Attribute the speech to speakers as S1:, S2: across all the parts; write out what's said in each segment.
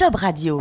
S1: Job Radio.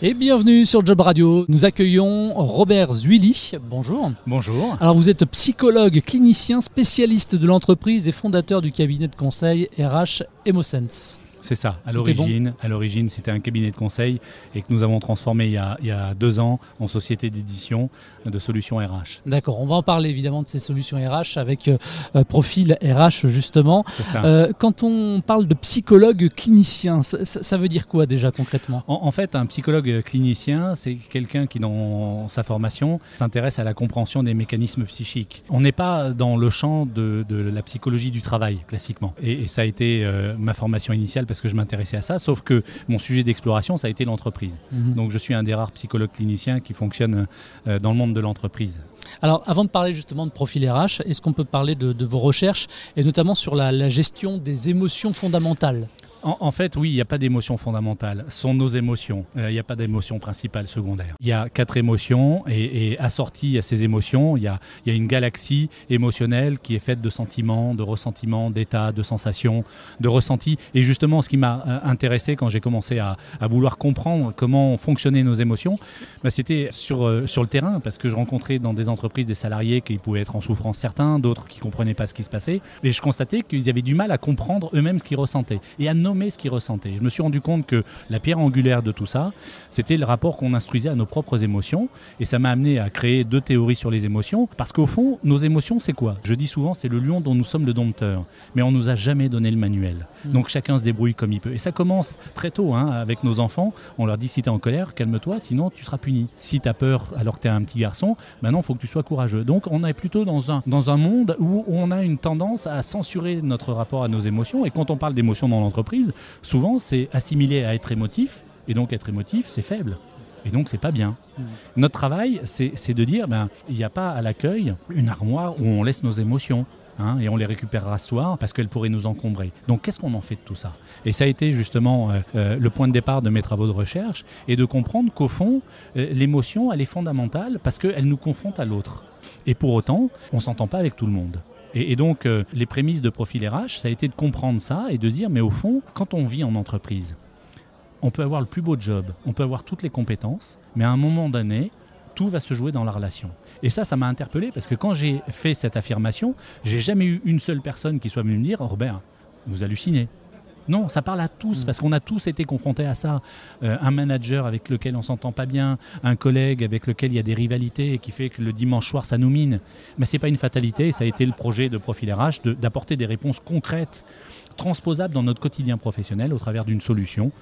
S2: Et bienvenue sur Job Radio. Nous accueillons Robert Zuili. Bonjour.
S3: Bonjour.
S2: Alors vous êtes psychologue, clinicien, spécialiste de l'entreprise et fondateur du cabinet de conseil RH Emosense.
S3: C'est ça. À l'origine, à l'origine, c'était un cabinet de conseil et que nous avons transformé il y a, il y a deux ans en société d'édition de solutions RH.
S2: D'accord. On va en parler évidemment de ces solutions RH avec euh, euh, profil RH justement. Euh, quand on parle de psychologue clinicien, ça, ça, veut dire quoi déjà concrètement?
S3: En, en, fait, un psychologue clinicien, c'est quelqu'un qui dans sa formation s'intéresse à la compréhension des mécanismes psychiques. On n'est pas dans le champ de, de, la psychologie du travail classiquement. Et, et ça a été euh, ma formation initiale parce que je m'intéressais à ça, sauf que mon sujet d'exploration, ça a été l'entreprise. Mmh. Donc je suis un des rares psychologues cliniciens qui fonctionne euh, dans le monde de l'entreprise.
S2: Alors avant de parler justement de profil RH, est-ce qu'on peut parler de, de, vos recherches et notamment sur la, la gestion des émotions fondamentales?
S3: En, fait, oui, il n'y a pas d'émotion fondamentale. Ce sont nos émotions. Euh, il n'y a pas d'émotion principale, secondaire. Il y a quatre émotions et, et assorties à ces émotions, il y, a, une galaxie émotionnelle qui est faite de sentiments, de ressentiments, d'états, de sensations, de ressentis. Et justement, ce qui m'a euh, intéressé quand j'ai commencé à, vouloir comprendre comment fonctionnaient nos émotions, bah, c'était sur, euh, sur le terrain, parce que je rencontrais dans des entreprises des salariés qui pouvaient être en souffrance certains, d'autres qui ne comprenaient pas ce qui se passait. Et je constatais qu'ils avaient du mal à comprendre eux-mêmes ce qu'ils ressentaient. Ce qu'ils ressentaient. Je me suis rendu compte que la pierre angulaire de tout ça, c'était le rapport qu'on instruisait à nos propres émotions. Et ça m'a amené à créer deux théories sur les émotions. Parce qu'au fond, nos émotions, c'est quoi? Je dis souvent, c'est le lion dont nous sommes le dompteur. Mais on nous a jamais donné le manuel. Mmh. Donc chacun se débrouille comme il peut. Et ça commence très tôt hein, avec nos enfants. On leur dit si tu es en colère, calme-toi, sinon tu seras puni. Si tu as peur alors que tu es un petit garçon, maintenant il faut que tu sois courageux. Donc on est plutôt dans un, dans un monde où on a une tendance à censurer notre rapport à nos émotions. Et quand on parle d'émotions dans l'entreprise, souvent c'est assimilé à être émotif, et donc être émotif, c'est faible. Et donc, c'est pas bien. Mmh. Notre travail, c'est de dire, ben, il n'y a pas à l'accueil une armoire où on laisse nos émotions. Hein, et on les récupérera ce soir parce qu'elles pourraient nous encombrer. Donc qu'est-ce qu'on en fait de tout ça? Et ça a été justement euh, euh, le point de départ de mes travaux de recherche et de comprendre qu'au fond, euh, l'émotion, elle est fondamentale parce qu'elle nous confronte à l'autre. Et pour autant, on ne s'entend pas avec tout le monde. Et, donc, les prémices de Profil RH, ça a été de comprendre ça et de dire, mais au fond, quand on vit en entreprise, on peut avoir le plus beau job, on peut avoir toutes les compétences, mais à un moment donné, tout va se jouer dans la relation. Et ça, ça m'a interpellé parce que quand j'ai fait cette affirmation, j'ai jamais eu une seule personne qui soit venue me dire, Robert, vous hallucinez. Non, ça parle à tous, parce qu'on a tous été confrontés à ça. Euh, un manager avec lequel on s'entend pas bien, un collègue avec lequel il y a des rivalités et qui fait que le dimanche soir ça nous mine. Mais c'est pas une fatalité, ça a été le projet de Profil RH d'apporter de, des réponses concrètes, transposables dans notre quotidien professionnel au travers d'une solution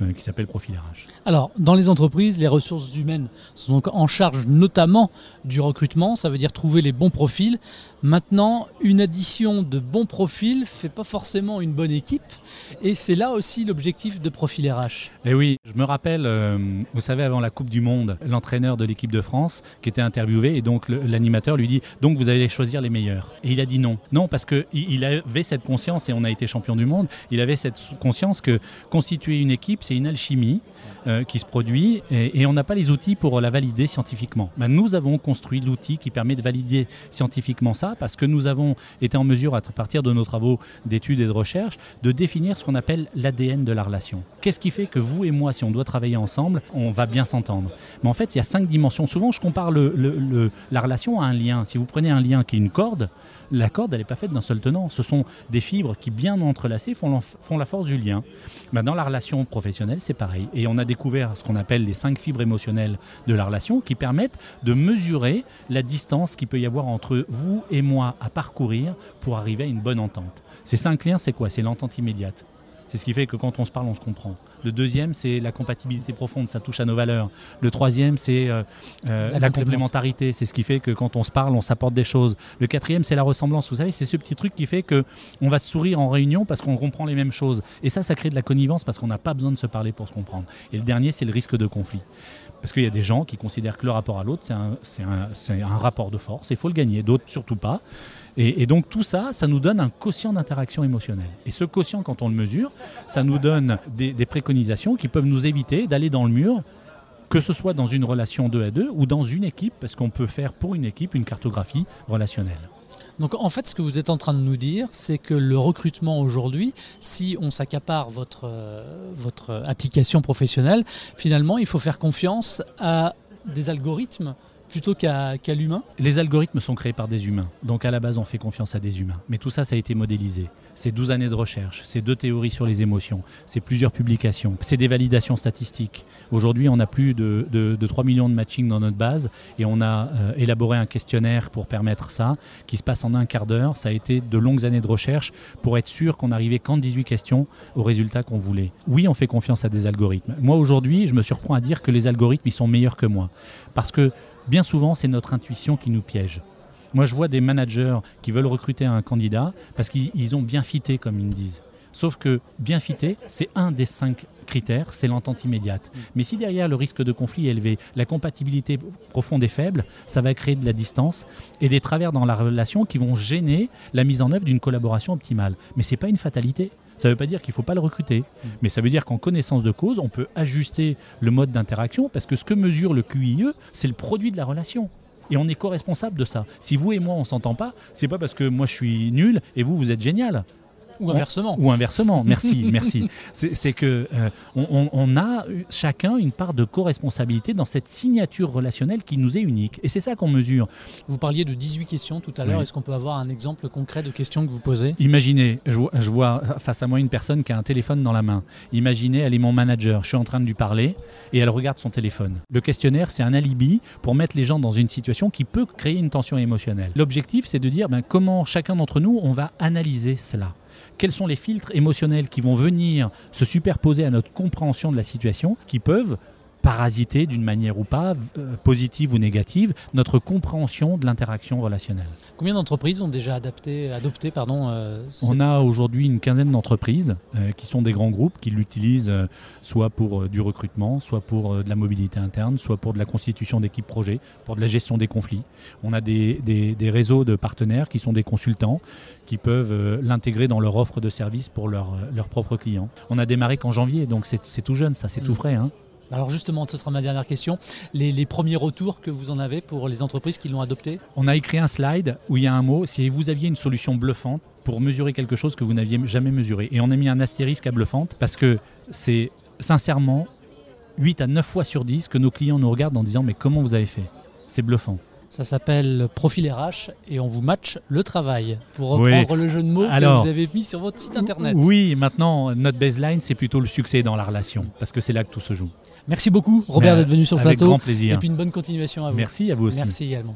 S3: euh, qui s'appelle Profil RH.
S2: Alors, dans les entreprises, les ressources humaines sont donc en charge notamment du recrutement, ça veut dire trouver les bons profils. Maintenant, une addition de bons profils ne fait pas forcément une bonne équipe, et c'est là aussi l'objectif de Profil RH.
S3: Et oui, je me rappelle, euh, vous savez, avant la Coupe du Monde, l'entraîneur de l'équipe de France qui était interviewé, et donc l'animateur lui dit Donc vous allez choisir les meilleurs. Et il a dit non. Non, parce qu'il il avait cette conscience, et on a été champion du monde, il avait cette conscience que constituer une équipe, c'est une alchimie euh, qui se produit et, on n'a pas les outils pour la valider scientifiquement. Ben, nous avons construit l'outil qui permet de valider scientifiquement ça parce que nous avons été en mesure, à partir de nos travaux d'études et de recherche, de définir ce qu'on appelle l'ADN de la relation. Qu'est-ce qui fait que vous et moi, si on doit travailler ensemble, on va bien s'entendre? Mais en fait, il y a cinq dimensions. Souvent, je compare la relation à un lien. Si vous prenez un lien qui est une corde, la corde, elle n'est pas faite d'un seul tenant. Ce sont des fibres qui, bien entrelacées, font, la force du lien. Ben, dans la relation professionnelle, c'est pareil. Et on a découvert ce qu'on appelle les cinq fibres émotionnelles de la relation qui permettent de mesurer la distance qu'il peut y avoir entre vous et moi à parcourir pour arriver à une bonne entente. Ces cinq liens, c'est quoi? C'est l'entente immédiate. C'est ce qui fait que quand on se parle, on se comprend. Le deuxième, c'est la compatibilité profonde, ça touche à nos valeurs. Le troisième, c'est euh, euh, la, la complémentarité, c'est ce qui fait que quand on se parle, on s'apporte des choses. Le quatrième, c'est la ressemblance. Vous savez, c'est ce petit truc qui fait que on va se sourire en réunion parce qu'on comprend les mêmes choses. Et ça, ça crée de la connivence parce qu'on n'a pas besoin de se parler pour se comprendre. Et le dernier, c'est le risque de conflit. Parce qu'il y a des gens qui considèrent que le rapport à l'autre, c'est un, un, un rapport de force, il faut le gagner, d'autres surtout pas. Et, donc tout ça, ça nous donne un quotient d'interaction émotionnelle. Et ce quotient, quand on le mesure, ça nous donne des, des préconisations qui peuvent nous éviter d'aller dans le mur que ce soit dans une relation 2 à 2 ou dans une équipe, parce qu'on peut faire pour une équipe une cartographie relationnelle.
S2: Donc en fait, ce que vous êtes en train de nous dire, c'est que le recrutement aujourd'hui, si on s'accapare votre, euh, votre application professionnelle, finalement, il faut faire confiance à des algorithmes plutôt qu'à l'humain
S3: Les algorithmes sont créés par des humains. Donc à la base, on fait confiance à des humains. Mais tout ça, ça a été modélisé. C'est 12 années de recherche, c'est deux théories sur les émotions, c'est plusieurs publications, c'est des validations statistiques. Aujourd'hui, on a plus de, 3 millions de matchings dans notre base et on a euh, élaboré un questionnaire pour permettre ça, qui se passe en un quart d'heure. Ça a été de longues années de recherche pour être sûr qu'on arrivait qu'en 18 questions au résultat qu'on voulait. Oui, on fait confiance à des algorithmes. Moi, aujourd'hui, je me surprends à dire que les algorithmes, ils sont meilleurs que moi. Parce que bien souvent, c'est notre intuition qui nous piège. Moi, je vois des managers qui veulent recruter un candidat parce qu'ils ont bien fité, comme ils me disent. Sauf que bien fité, c'est un des cinq critères, c'est l'entente immédiate. Mm. Mais si derrière le risque de conflit est élevé, la compatibilité profonde est faible, ça va créer de la distance et des travers dans la relation qui vont gêner la mise en œuvre d'une collaboration optimale. Mais ce n'est pas une fatalité. Ça ne veut pas dire qu'il ne faut pas le recruter, mm. mais ça veut dire qu'en connaissance de cause, on peut ajuster le mode d'interaction parce que ce que mesure le QIE, c'est le produit de la relation. Et on est co-responsable de ça. Si vous et moi on s'entend pas, c'est pas parce que moi je suis nul et vous vous êtes génial.
S2: Ou inversement.
S3: ou inversement, merci, merci. C'est que euh, on, a chacun une part de co-responsabilité dans cette signature relationnelle qui nous est unique. Et c'est ça qu'on mesure.
S2: Vous parliez de 18 questions tout à l'heure. Est-ce qu'on peut avoir un exemple concret de questions que vous posez?
S3: Imaginez, je vois, je vois, face à moi une personne qui a un téléphone dans la main. Imaginez, elle est mon manager. Je suis en train de lui parler et elle regarde son téléphone. Le questionnaire, c'est un alibi pour mettre les gens dans une situation qui peut créer une tension émotionnelle. L'objectif, c'est de dire ben, comment chacun d'entre nous, on va analyser cela? Quels sont les filtres émotionnels qui vont venir se superposer à notre compréhension de la situation, qui peuvent parasiter d'une manière ou pas, euh, positive ou négative, notre compréhension de l'interaction relationnelle.
S2: Combien d'entreprises ont déjà adapté, adopté pardon, euh,
S3: On a aujourd'hui une quinzaine d'entreprises euh, qui sont des grands groupes qui l'utilisent soit pour du recrutement, soit pour de la mobilité interne, soit pour de la constitution d'équipes projets, pour de la gestion des conflits. On a des, des, réseaux de partenaires qui sont des consultants qui peuvent l'intégrer dans leur offre de services pour leurs propres clients. On a démarré qu'en janvier, donc c'est tout jeune, ça c'est tout mm. frais. Hein.
S2: Alors justement, ce sera ma dernière question. Les, premiers retours que vous en avez pour les entreprises qui l'ont adopté?
S3: On a écrit un slide où il y a un mot, si vous aviez une solution bluffante pour mesurer quelque chose que vous n'aviez jamais mesuré. Et on a mis un astérisque à bluffante parce que c'est sincèrement 8 à 9 fois sur 10 que nos clients nous regardent en disant mais comment vous avez fait? C'est bluffant.
S2: Ça s'appelle Profil RH et on vous match le travail. Pour reprendre le jeu de mots que vous avez mis sur votre site internet.
S3: Oui, maintenant, notre baseline, c'est plutôt le succès dans la relation parce que c'est là que tout se joue.
S2: Merci beaucoup, Robert, d'être venu sur le
S3: Avec
S2: plateau.
S3: grand plaisir.
S2: Et puis une bonne continuation à vous.
S3: Merci à vous aussi.
S2: Merci également.